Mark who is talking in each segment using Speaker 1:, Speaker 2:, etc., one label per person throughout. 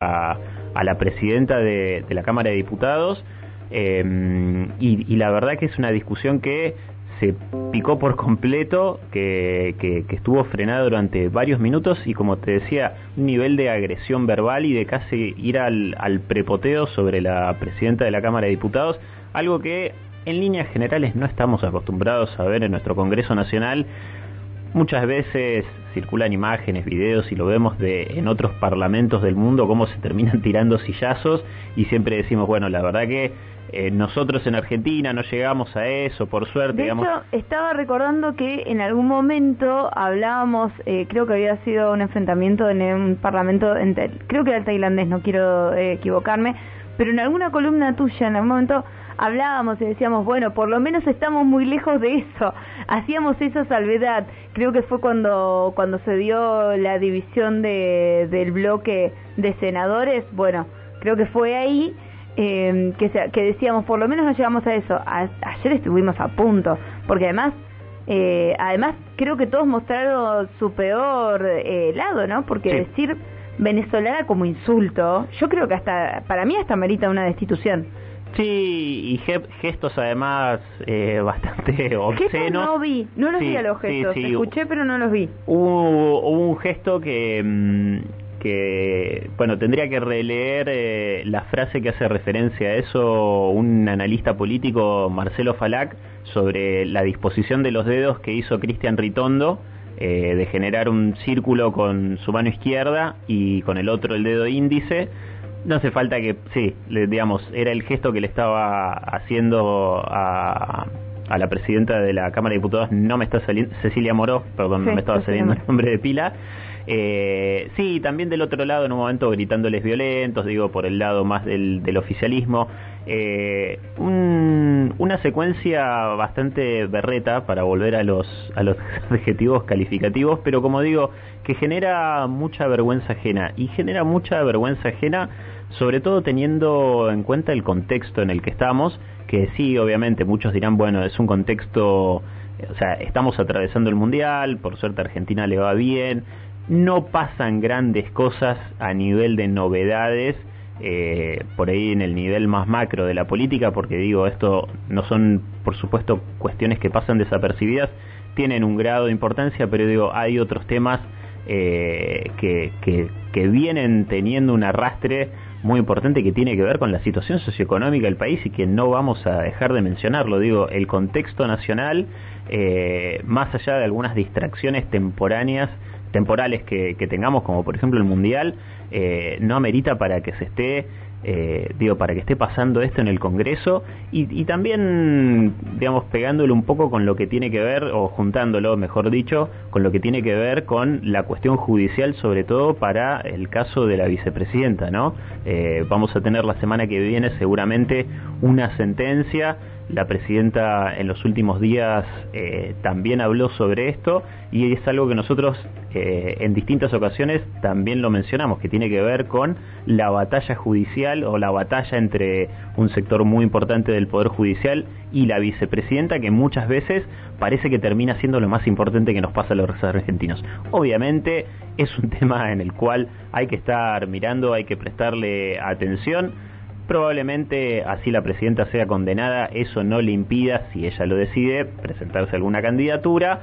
Speaker 1: a, la presidenta de, la Cámara de Diputados em, y, la verdad que es una discusión que se picó por completo, que, estuvo frenada durante varios minutos y como te decía, un nivel de agresión verbal y de casi ir al, al prepoteo sobre la presidenta de la Cámara de Diputados, algo que en líneas generales no estamos acostumbrados a ver en nuestro Congreso Nacional. Muchas veces circulan imágenes, videos y lo vemos de en otros parlamentos del mundo cómo se terminan tirando sillazos y siempre decimos, bueno, la verdad que eh, nosotros en Argentina no llegamos a eso, por suerte.
Speaker 2: De hecho, estaba recordando que en algún momento hablábamos, eh, creo que había sido un enfrentamiento en un parlamento, creo que era el tailandés, no quiero eh, equivocarme, pero en alguna columna tuya en algún momento hablábamos y decíamos, bueno, por lo menos estamos muy lejos de eso. Hacíamos esa salvedad. Creo que fue cuando, cuando se dio la división de, del bloque de senadores. Bueno, creo que fue ahí eh, que, que decíamos, por lo menos no llegamos a eso. ayer estuvimos a punto, porque además... Eh, además, creo que todos mostraron su peor eh, lado, ¿no? Porque decir venezolana como insulto, yo creo que hasta, para mí hasta merita una destitución.
Speaker 1: Sí, y gestos además eh, bastante obscenos.
Speaker 2: no vi, no los vi a los gestos, escuché pero no los vi.
Speaker 1: Hubo, un gesto que, mm, que, bueno, tendría que releer eh, la frase que hace referencia a eso un analista político, Marcelo Falac, sobre la disposición de los dedos que hizo Cristian Ritondo. Eh, de generar un círculo con su mano izquierda y con el otro el dedo índice no hace falta que, sí, digamos, era el gesto que le estaba haciendo a, a la presidenta de la Cámara de Diputados, no me está saliendo, Cecilia Moró, perdón, no me estaba saliendo el nombre de pila. Eh, sí, también del otro lado, en un momento gritándoles violentos, digo, por el lado más del, del oficialismo. Eh, una secuencia bastante berreta para volver a los, a los adjetivos calificativos, pero como digo, que genera mucha vergüenza ajena. Y genera mucha vergüenza ajena, sobre todo teniendo en cuenta el contexto en el que estamos, que sí, obviamente, muchos dirán, bueno, es un contexto, o sea, estamos atravesando el Mundial, por suerte Argentina le va bien, no pasan grandes cosas a nivel de novedades eh, por ahí en el nivel más macro de la política, porque digo, esto no son, por supuesto, cuestiones que pasan desapercibidas, tienen un grado de importancia, pero digo, hay otros temas eh, que, que, que vienen teniendo un arrastre muy importante que tiene que ver con la situación socioeconómica del país y que no vamos a dejar de mencionarlo. Digo, el contexto nacional, eh, más allá de algunas distracciones temporáneas, temporales que, que tengamos, como por ejemplo el Mundial, eh, no amerita para que se esté eh, digo, para que esté pasando esto en el Congreso y, también, digamos, pegándolo un poco con lo que tiene que ver, o juntándolo, mejor dicho, con lo que tiene que ver con la cuestión judicial, sobre todo para el caso de la vicepresidenta, ¿no? Eh, vamos a tener la semana que viene seguramente una sentencia la presidenta en los últimos días eh, también habló sobre esto y es algo que nosotros eh, en distintas ocasiones también lo mencionamos, que tiene que ver con la batalla judicial o la batalla entre un sector muy importante del Poder Judicial y la vicepresidenta, que muchas veces parece que termina siendo lo más importante que nos pasa a los argentinos. Obviamente es un tema en el cual hay que estar mirando, hay que prestarle atención Probablemente así la presidenta sea condenada, eso no le impida, si ella lo decide, presentarse alguna candidatura.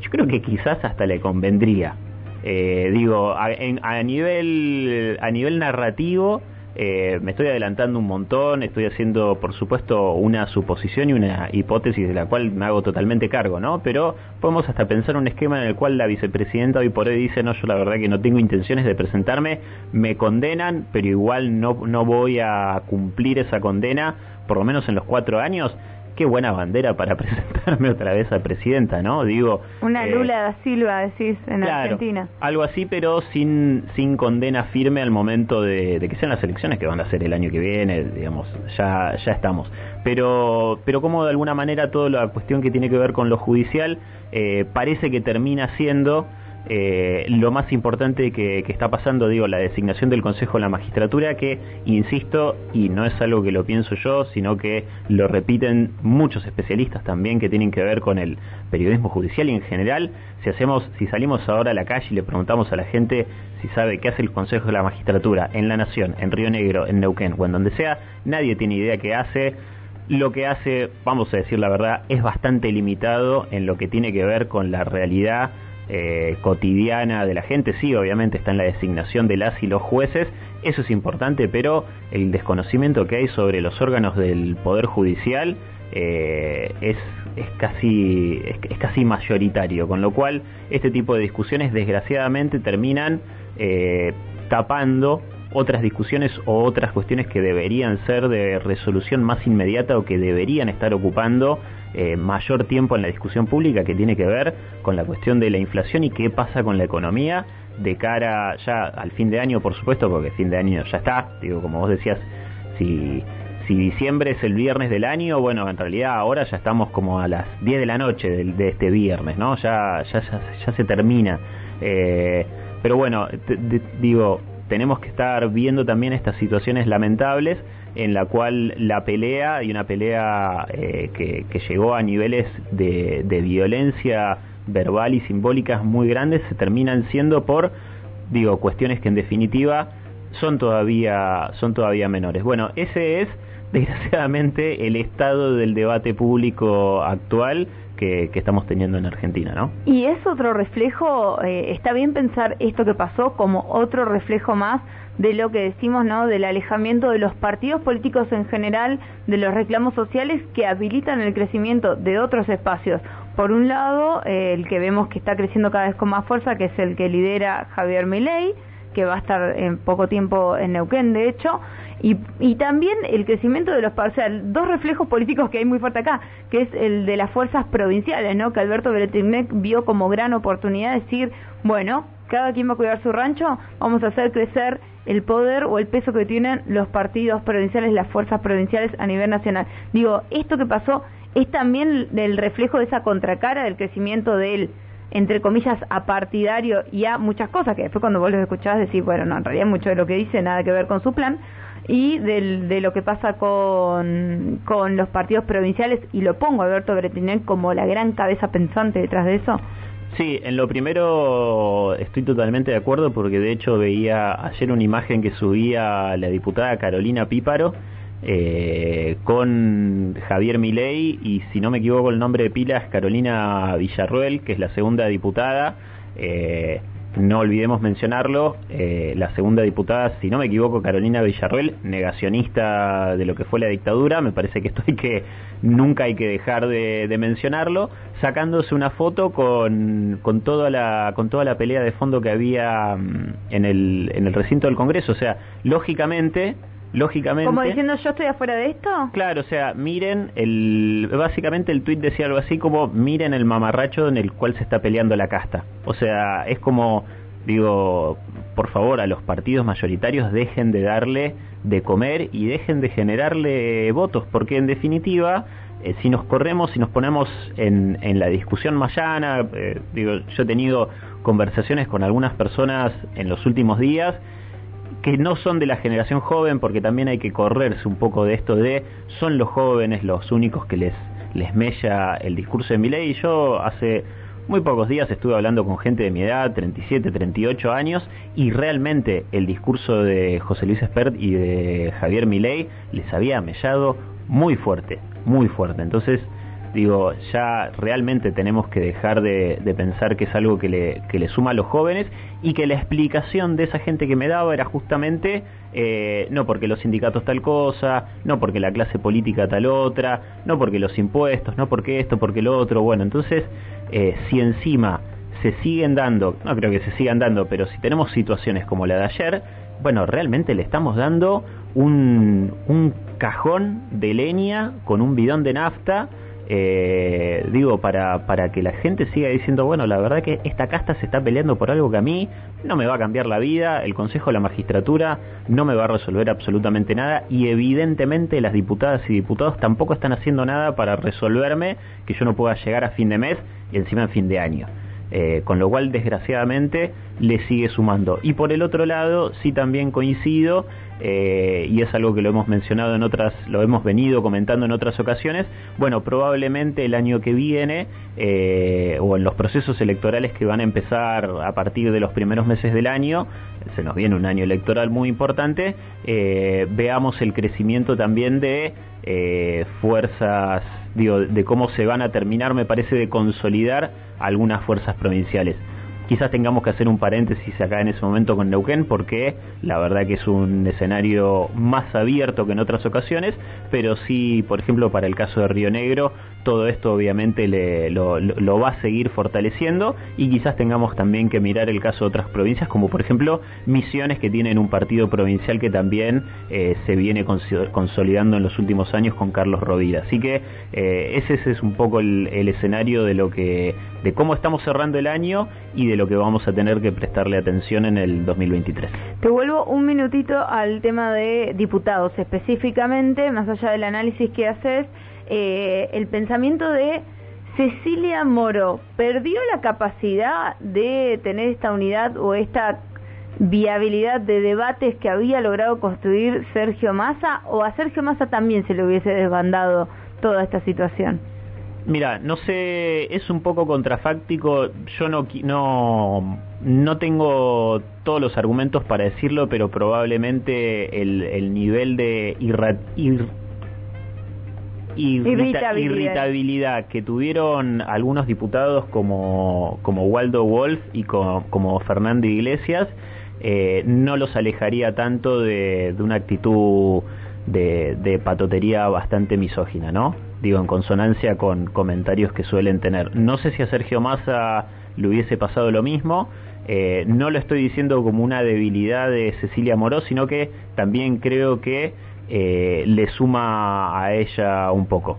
Speaker 1: Yo creo que quizás hasta le convendría. Eh, digo, a, a, nivel, a nivel narrativo, eh, me estoy adelantando un montón, estoy haciendo, por supuesto, una suposición y una hipótesis de la cual me hago totalmente cargo, ¿no? Pero podemos hasta pensar un esquema en el cual la vicepresidenta hoy por hoy dice, no, yo la verdad que no tengo intenciones de presentarme, me condenan, pero igual no, no voy a cumplir esa condena, por lo menos en los cuatro años qué buena bandera para presentarme otra vez a presidenta, ¿no? Digo...
Speaker 2: Una eh, Lula da Silva, decís, en Argentina.
Speaker 1: Algo así, pero sin, sin condena firme al momento de, que sean las elecciones que van a ser el año que viene, digamos, ya, ya estamos. Pero, pero como de alguna manera toda la cuestión que tiene que ver con lo judicial eh, parece que termina siendo eh, lo más importante que, está pasando, digo, la designación del Consejo de la Magistratura, que, insisto, y no es algo que lo pienso yo, sino que lo repiten muchos especialistas también que tienen que ver con el periodismo judicial y en general, si hacemos, si salimos ahora a la calle y le preguntamos a la gente si sabe qué hace el Consejo de la Magistratura en La Nación, en Río Negro, en Neuquén o en donde sea, nadie tiene idea qué hace. Lo que hace, vamos a decir la verdad, es bastante limitado en lo que tiene que ver con la realidad eh, cotidiana de la gente. Sí, obviamente está en la designación de las y los jueces, eso es importante, pero el desconocimiento que hay sobre los órganos del Poder Judicial eh, es, es, casi, es, casi mayoritario, con lo cual este tipo de discusiones desgraciadamente terminan eh, tapando otras discusiones o otras cuestiones que deberían ser de resolución más inmediata o que deberían estar ocupando eh, mayor tiempo en la discusión pública que tiene que ver con la cuestión de la inflación y qué pasa con la economía de cara ya al fin de año, por supuesto, porque fin de año ya está, digo, como vos decías, si, si diciembre es el viernes del año, bueno, en realidad ahora ya estamos como a las 10 de la noche de, este viernes, ¿no? Ya, ya, ya, se termina. Eh, pero bueno, digo, tenemos que estar viendo también estas situaciones lamentables en la cual la pelea y una pelea eh, que, llegó a niveles de, violencia verbal y simbólicas muy grandes se terminan siendo por digo cuestiones que en definitiva son todavía son todavía menores. Bueno ese es desgraciadamente el estado del debate público actual que, estamos teniendo en Argentina, ¿no?
Speaker 2: Y es otro reflejo, eh, está bien pensar esto que pasó como otro reflejo más de lo que decimos, ¿no? Del alejamiento de los partidos políticos en general, de los reclamos sociales que habilitan el crecimiento de otros espacios. Por un lado, eh, el que vemos que está creciendo cada vez con más fuerza, que es el que lidera Javier Milei, que va a estar en poco tiempo en Neuquén, de hecho, y, y también el crecimiento de los, o dos reflejos políticos que hay muy fuerte acá, que es el de las fuerzas provinciales, ¿no? Que Alberto Bretignac vio como gran oportunidad de decir, bueno, cada quien va a cuidar su rancho, vamos a hacer crecer el poder o el peso que tienen los partidos provinciales, las fuerzas provinciales a nivel nacional. Digo, esto que pasó es también el reflejo de esa contracara del crecimiento del entre comillas, apartidario y a muchas cosas, que después cuando vos los escuchabas decís, bueno, no, en realidad mucho de lo que dice nada que ver con su plan, y del, de lo que pasa con, con los partidos provinciales, y lo pongo a Alberto Bretinel como la gran cabeza pensante detrás de eso.
Speaker 1: Sí, en lo primero estoy totalmente de acuerdo porque de hecho veía ayer una imagen que subía la diputada Carolina Píparo eh, con Javier Milei y si no me equivoco el nombre de pila es Carolina Villarruel, que es la segunda diputada. Eh, no olvidemos mencionarlo, eh, la segunda diputada, si no me equivoco, Carolina Villarruel, negacionista de lo que fue la dictadura, me parece que esto hay que, nunca hay que dejar de, mencionarlo, sacándose una foto con, con, toda la, con toda la pelea de fondo que había mm, en el, en el recinto del Congreso, o sea, lógicamente lógicamente.
Speaker 2: Como diciendo yo estoy afuera de esto.
Speaker 1: Claro, o sea, miren el, básicamente el tuit decía algo así como miren el mamarracho en el cual se está peleando la casta. O sea, es como digo, por favor, a los partidos mayoritarios dejen de darle de comer y dejen de generarle votos, porque en definitiva, eh, si nos corremos, si nos ponemos en, en la discusión más llana, eh, digo, yo he tenido conversaciones con algunas personas en los últimos días que no son de la generación joven, porque también hay que correrse un poco de esto de son los jóvenes los únicos que les, les mella el discurso de mi ley. Yo hace muy pocos días estuve hablando con gente de mi edad, 37, 38 años, y realmente el discurso de José Luis Espert y de Javier Milei les había mellado muy fuerte, muy fuerte. Entonces, digo, ya realmente tenemos que dejar de, pensar que es algo que le, que le, suma a los jóvenes y que la explicación de esa gente que me daba era justamente eh, no porque los sindicatos tal cosa, no porque la clase política tal otra, no porque los impuestos, no porque esto, porque lo otro. Bueno, entonces, eh, si encima se siguen dando, no creo que se sigan dando, pero si tenemos situaciones como la de ayer, bueno, realmente le estamos dando un, un cajón de leña con un bidón de nafta eh, digo, para, para que la gente siga diciendo, bueno, la verdad que esta casta se está peleando por algo que a mí no me va a cambiar la vida, el Consejo de la Magistratura no me va a resolver absolutamente nada y evidentemente las diputadas y diputados tampoco están haciendo nada para resolverme que yo no pueda llegar a fin de mes y encima en fin de año. Eh, con lo cual, desgraciadamente, le sigue sumando. Y por el otro lado, sí también coincido, eh, y es algo que lo hemos mencionado en otras, lo hemos venido comentando en otras ocasiones, bueno, probablemente el año que viene, eh, o en los procesos electorales que van a empezar a partir de los primeros meses del año, se nos viene un año electoral muy importante, veamos el crecimiento también de fuerzas, digo, de cómo se van a terminar, me parece, de consolidar algunas fuerzas provinciales. Quizás tengamos que hacer un paréntesis acá en ese momento con Neuquén porque la verdad que es un escenario más abierto que en otras ocasiones, pero sí, por ejemplo, para el caso de Río Negro, todo esto obviamente le, lo, va a seguir fortaleciendo y quizás tengamos también que mirar el caso de otras provincias, como por ejemplo Misiones que tienen un partido provincial que también eh, se viene consolidando en los últimos años con Carlos Rovira. Así que eh, ese, es un poco el, escenario de lo que de cómo estamos cerrando el año y de lo que vamos a tener que prestarle atención en el 2023.
Speaker 2: Te vuelvo un minutito al tema de diputados, específicamente, más allá del análisis que haces, eh, el pensamiento de Cecilia Moro, ¿perdió la capacidad de tener esta unidad o esta viabilidad de debates que había logrado construir Sergio Massa o a Sergio Massa también se le hubiese desbandado toda esta situación?
Speaker 1: Mira, no sé, es un poco contrafáctico. Yo no, no, no tengo todos los argumentos para decirlo, pero probablemente el, el nivel de irritabilidad. que tuvieron algunos diputados como, como Waldo Wolf y como, Fernando Iglesias eh, no los alejaría tanto de, de una actitud de, de patotería bastante misógina, ¿no? Digo, en consonancia con comentarios que suelen tener. No sé si a Sergio Massa le hubiese pasado lo mismo, eh, no lo estoy diciendo como una debilidad de Cecilia Moró, sino que también creo que eh, le suma a ella un poco.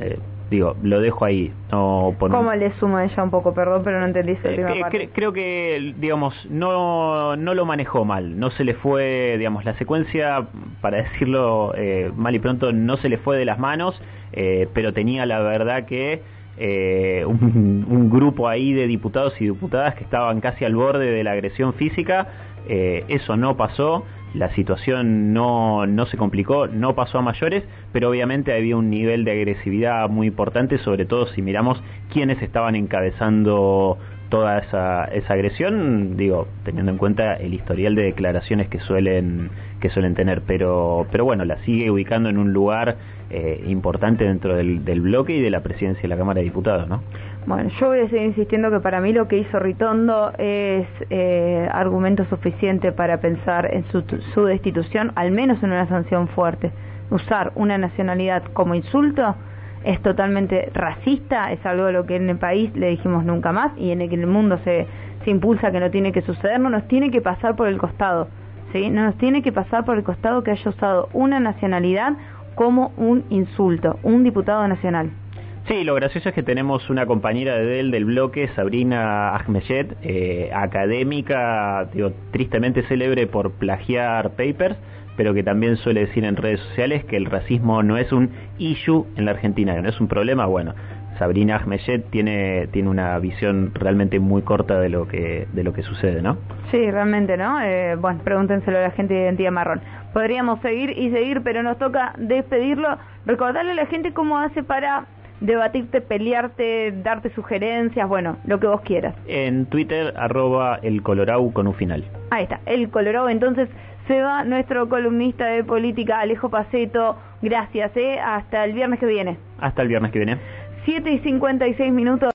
Speaker 1: Eh, digo, lo dejo ahí.
Speaker 2: No ¿Cómo le suma a ella un poco? Perdón, pero no entendí esa
Speaker 1: eh, creo que, digamos, no, no lo manejó mal. No se le fue, digamos, la secuencia, para decirlo eh, mal y pronto, no se le fue de las manos, eh, pero tenía la verdad que un, un, grupo ahí de diputados y diputadas que estaban casi al borde de la agresión física. eso no pasó la situación no, no se complicó, no pasó a mayores, pero obviamente había un nivel de agresividad muy importante, sobre todo si miramos quiénes estaban encabezando toda esa, esa agresión, digo, teniendo en cuenta el historial de declaraciones que suelen que suelen tener, pero pero bueno, la sigue ubicando en un lugar eh, importante dentro del, del bloque y de la presidencia de la Cámara de Diputados, ¿no?
Speaker 2: Bueno, yo voy a seguir insistiendo que para mí lo que hizo Ritondo es eh, argumento suficiente para pensar en su, su destitución, al menos en una sanción fuerte. Usar una nacionalidad como insulto es totalmente racista, es algo de lo que en el país le dijimos nunca más y en el el mundo se, se impulsa que no tiene que suceder, no nos tiene que pasar por el costado, ¿sí? No nos tiene que pasar por el costado que haya usado una nacionalidad como un insulto, un diputado nacional.
Speaker 1: Sí, lo gracioso es que tenemos una compañera de él del bloque, Sabrina Ahmeyet, eh, académica, digo, tristemente célebre por plagiar papers, pero que también suele decir en redes sociales que el racismo no es un issue en la Argentina, que no es un problema. Bueno, Sabrina Ahmeyet tiene, tiene una visión realmente muy corta de lo que, de lo que sucede, ¿no?
Speaker 2: Sí, realmente, ¿no? Eh, bueno, pregúntenselo a la gente de Identidad Marrón. Podríamos seguir y seguir, pero nos toca despedirlo. Recordarle a la gente cómo hace para debatirte, pelearte, darte sugerencias, bueno, lo que vos quieras.
Speaker 1: En Twitter, arroba el Colorau con un final.
Speaker 2: Ahí está, el Colorau. Entonces se va nuestro columnista de política, Alejo Paceto. Gracias, ¿eh? Hasta el viernes que viene.
Speaker 1: Hasta el viernes que viene.
Speaker 2: 7 y 56 minutos.